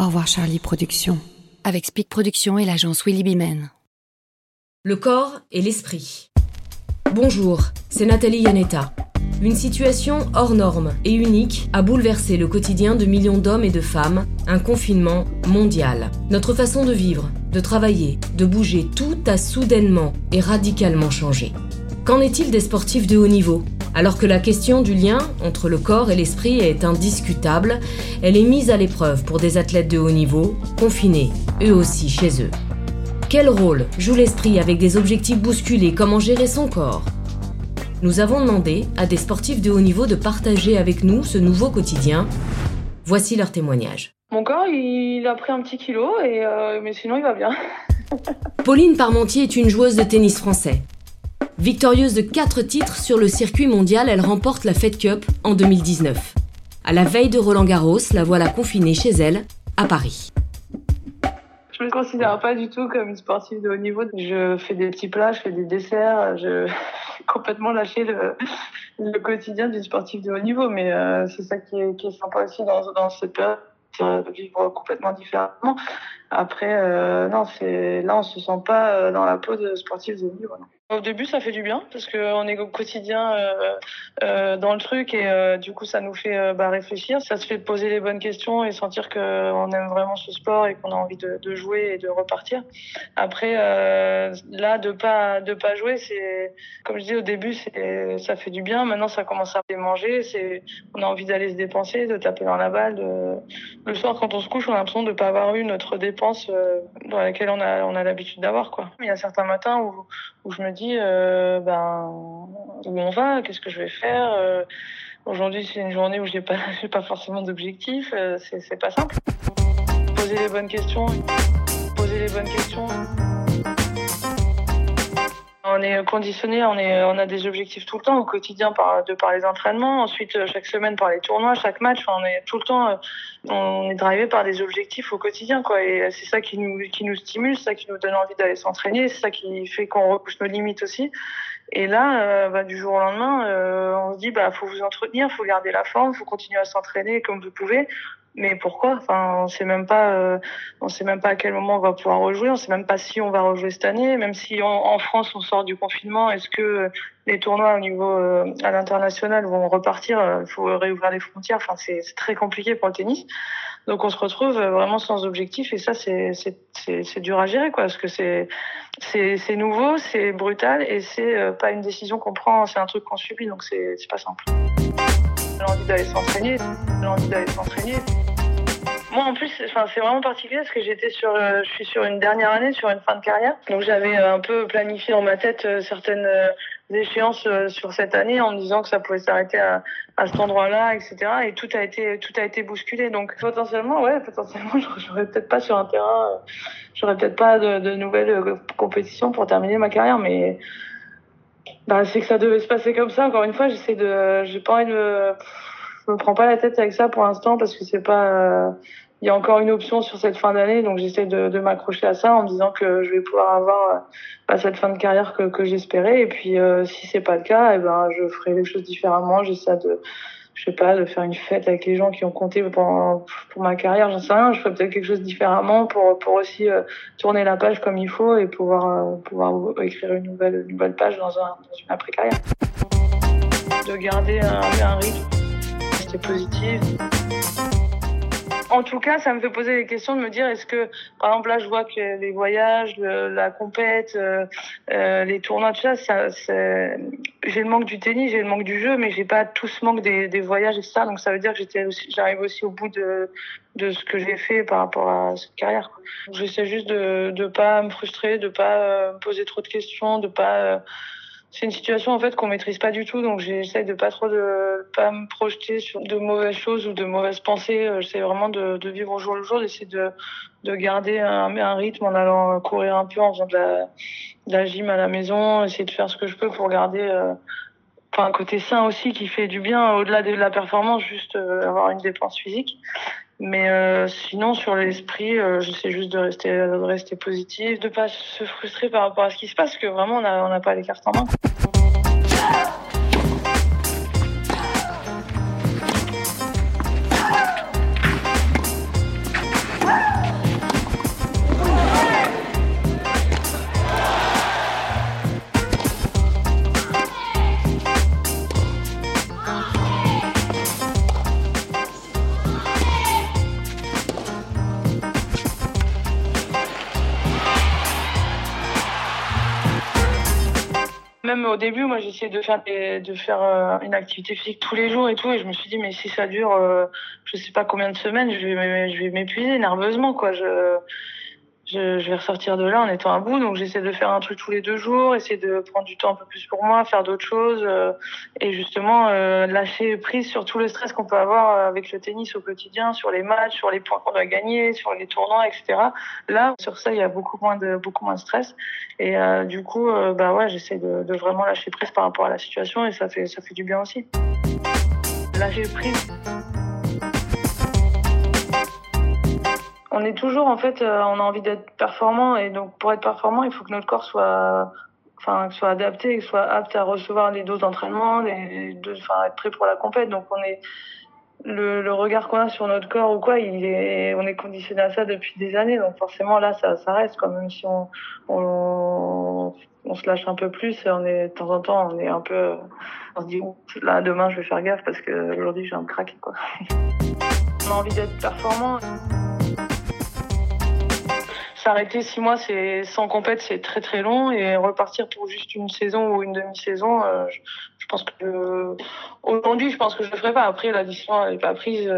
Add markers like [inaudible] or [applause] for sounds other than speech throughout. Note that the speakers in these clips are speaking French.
Au revoir Charlie Productions. Avec Speak Productions et l'agence Willy Bimen. Le corps et l'esprit. Bonjour, c'est Nathalie Yanetta. Une situation hors norme et unique a bouleversé le quotidien de millions d'hommes et de femmes, un confinement mondial. Notre façon de vivre, de travailler, de bouger, tout a soudainement et radicalement changé. Qu'en est-il des sportifs de haut niveau? Alors que la question du lien entre le corps et l'esprit est indiscutable, elle est mise à l'épreuve pour des athlètes de haut niveau, confinés, eux aussi chez eux. Quel rôle joue l'esprit avec des objectifs bousculés? Comment gérer son corps? Nous avons demandé à des sportifs de haut niveau de partager avec nous ce nouveau quotidien. Voici leur témoignage. Mon corps, il a pris un petit kilo, et euh, mais sinon il va bien. [laughs] Pauline Parmentier est une joueuse de tennis français. Victorieuse de 4 titres sur le circuit mondial, elle remporte la Fed Cup en 2019. À la veille de Roland Garros, la voilà confinée chez elle, à Paris. Je me considère pas du tout comme une sportive de haut niveau. Je fais des petits plats, je fais des desserts, je [laughs] complètement lâché le, quotidien d'une sportive de haut niveau. Mais euh, c'est ça qui est, qui est, sympa aussi dans, dans cette période, de vivre complètement différemment. Après, euh, non, c'est là on se sent pas euh, dans la peau de sportive de. Au début, ça fait du bien parce qu'on est au quotidien euh, dans le truc et du coup, ça nous fait bah, réfléchir. Ça se fait poser les bonnes questions et sentir qu'on aime vraiment ce sport et qu'on a envie de, jouer et de repartir. Après, là, de pas de pas jouer, c'est comme je dis au début, ça fait du bien. Maintenant, ça commence à manger. C'est on a envie d'aller se dépenser, de taper dans la balle. Le soir, quand on se couche, on a l'impression de pas avoir eu notre dépense euh, dans laquelle on a on a l'habitude d'avoir quoi. Il y a certains matins où où je me dis euh, ben où on va, qu'est-ce que je vais faire. Euh, Aujourd'hui, c'est une journée où j'ai pas [laughs] j'ai pas forcément d'objectif. C'est c'est pas simple. Poser les bonnes questions. Poser les bonnes questions. On est conditionné, on, a des objectifs tout le temps au quotidien par, de par les entraînements, ensuite chaque semaine par les tournois, chaque match, on est tout le temps, on est drivé par des objectifs au quotidien. Et c'est ça qui nous, qui nous stimule, c'est ça qui nous donne envie d'aller s'entraîner, c'est ça qui fait qu'on repousse nos limites aussi. Et là, euh, bah, du jour au lendemain, euh, on se dit, bah, faut vous entretenir, faut garder la forme, faut continuer à s'entraîner comme vous pouvez. Mais pourquoi? Enfin, on sait même pas, euh, on sait même pas à quel moment on va pouvoir rejouer. On sait même pas si on va rejouer cette année. Même si en, France on sort du confinement, est-ce que les tournois au niveau euh, à l'international vont repartir? Il faut réouvrir les frontières. Enfin, c'est très compliqué pour le tennis. Donc on se retrouve vraiment sans objectif et ça c'est c'est dur à gérer quoi parce que c'est c'est nouveau, c'est brutal et c'est euh, pas une décision qu'on prend, c'est un truc qu'on subit donc c'est c'est pas simple. L'envie d'aller s'entraîner, l'envie d'aller s'entraîner. Moi, en plus, c'est vraiment particulier parce que j'étais sur, euh, je suis sur une dernière année, sur une fin de carrière. Donc, j'avais euh, un peu planifié dans ma tête euh, certaines échéances sur cette année en me disant que ça pouvait s'arrêter à, à cet endroit-là, etc. Et tout a été, tout a été bousculé. Donc, potentiellement, ouais, potentiellement, [laughs] j'aurais peut-être pas sur un terrain, j'aurais peut-être pas de, de nouvelles compétitions pour terminer ma carrière, mais bah, c'est que ça devait se passer comme ça. Encore une fois, j'essaie de, j'ai pas envie de, je me prends pas la tête avec ça pour l'instant parce que c'est pas, euh, il y a encore une option sur cette fin d'année, donc j'essaie de, de m'accrocher à ça en me disant que je vais pouvoir avoir euh, bah, cette fin de carrière que, que j'espérais. Et puis, euh, si c'est pas le cas, eh ben, je ferai les choses différemment. J'essaie de, je sais pas, de faire une fête avec les gens qui ont compté pour, ma carrière, j'en sais rien. Je ferai peut-être quelque chose différemment pour, pour aussi euh, tourner la page comme il faut et pouvoir, euh, pouvoir écrire une nouvelle, une nouvelle page dans, un, dans une après-carrière. De garder un, rythme, rester positif. En tout cas, ça me fait poser les questions de me dire est-ce que, par exemple, là, je vois que les voyages, la compète, euh, euh, les tournois, tout ça, ça j'ai le manque du tennis, j'ai le manque du jeu, mais j'ai pas tout ce manque des, des voyages et ça. Donc ça veut dire que j'arrive aussi au bout de de ce que j'ai fait par rapport à cette carrière. J'essaie juste de de pas me frustrer, de pas euh, me poser trop de questions, de pas euh, c'est une situation en fait qu'on maîtrise pas du tout, donc j'essaie de pas trop de pas me projeter sur de mauvaises choses ou de mauvaises pensées. J'essaie vraiment de, vivre au jour le jour, d'essayer de de garder un, rythme en allant courir un peu, en faisant de la, gym à la maison, essayer de faire ce que je peux pour garder euh, un côté sain aussi qui fait du bien au-delà de la performance, juste euh, avoir une dépense physique. Mais euh, sinon, sur l'esprit, euh, j'essaie juste de rester, de rester positif, de pas se frustrer par rapport à ce qui se passe, parce que vraiment, on n'a on a pas les cartes en main. Même au début, moi, j'essayais de faire de faire euh, une activité physique tous les jours et tout, et je me suis dit, mais si ça dure, euh, je sais pas combien de semaines, je vais, je vais m'épuiser nerveusement, quoi. Je, vais ressortir de là en étant à bout. Donc j'essaie de faire un truc tous les deux jours, essayer de prendre du temps un peu plus pour moi, faire d'autres choses euh, et justement euh, lâcher prise sur tout le stress qu'on peut avoir avec le tennis au quotidien, sur les matchs, sur les points qu'on doit gagner, sur les tournois, etc. Là, sur ça, il y a beaucoup moins de beaucoup moins de stress et euh, du coup, euh, bah ouais, j'essaie de, de vraiment lâcher prise par rapport à la situation et ça fait ça fait du bien aussi. Lâcher prise. On est toujours en fait, euh, on a envie d'être performant et donc pour être performant, il faut que notre corps soit, enfin, soit adapté, soit apte à recevoir les doses d'entraînement, les, être prêt pour la compète. Donc on est le, regard qu'on a sur notre corps ou quoi, on est conditionné à ça depuis des années. Donc forcément là, ça, reste quand même si on, se lâche un peu plus on est de temps en temps, on est un peu, on se dit là demain je vais faire gaffe parce que aujourd'hui j'ai un craquer quoi. [laughs] on a envie d'être performant s'arrêter six mois, c'est sans compète, c'est très très long. Et repartir pour juste une saison ou une demi-saison, euh, pense que aujourd'hui, je pense que je le ferai pas. Après, la décision n'est pas prise.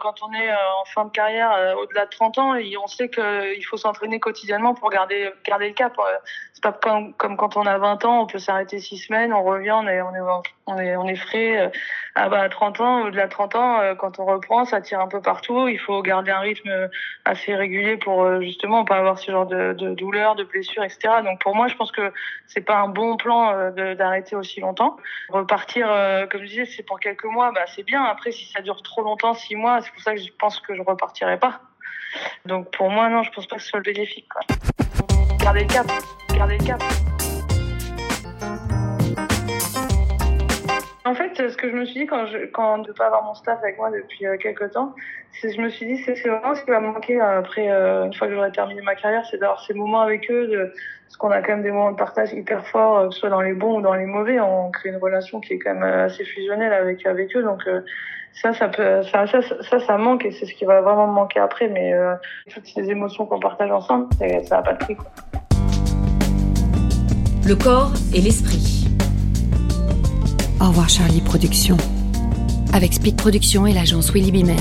Quand on est en fin de carrière, au-delà de 30 ans, on sait qu'il faut s'entraîner quotidiennement pour garder garder le cap. C'est pas comme, comme quand on a 20 ans, on peut s'arrêter six semaines, on revient, on est on est on est, on est frais. Ah bah, à 30 ans, au-delà de 30 ans, quand on reprend, ça tire un peu partout. Il faut garder un rythme assez régulier pour justement pas avoir ce genre de, de douleurs, de blessures, etc. Donc pour moi, je pense que c'est pas un bon plan d'arrêter aussi longtemps. Repartir, comme je disais, c'est pour quelques mois, bah c'est bien. Après, si ça dure trop longtemps, six mois, c'est pour ça que je pense que je repartirai pas. Donc pour moi, non, je pense pas que ce soit bénéfique. Quoi. Gardez le cap, gardez le cap. Fait, ce que je me suis dit quand, je, quand de pas avoir mon staff avec moi depuis euh, quelques temps, c'est je me suis dit c'est vraiment ce qui va manquer après euh, une fois que j'aurai terminé ma carrière, c'est d'avoir ces moments avec eux, parce qu'on a quand même des moments de partage hyper forts, euh, que ce soit dans les bons ou dans les mauvais, on crée une relation qui est quand même assez fusionnelle avec avec eux, donc euh, ça ça peut ça ça ça, ça manque et c'est ce qui va vraiment me manquer après, mais euh, toutes ces émotions qu'on partage ensemble, ça n'a pas de prix. Le corps et l'esprit. Au revoir Charlie Productions. Avec Speed Productions et l'agence Willy Bimen.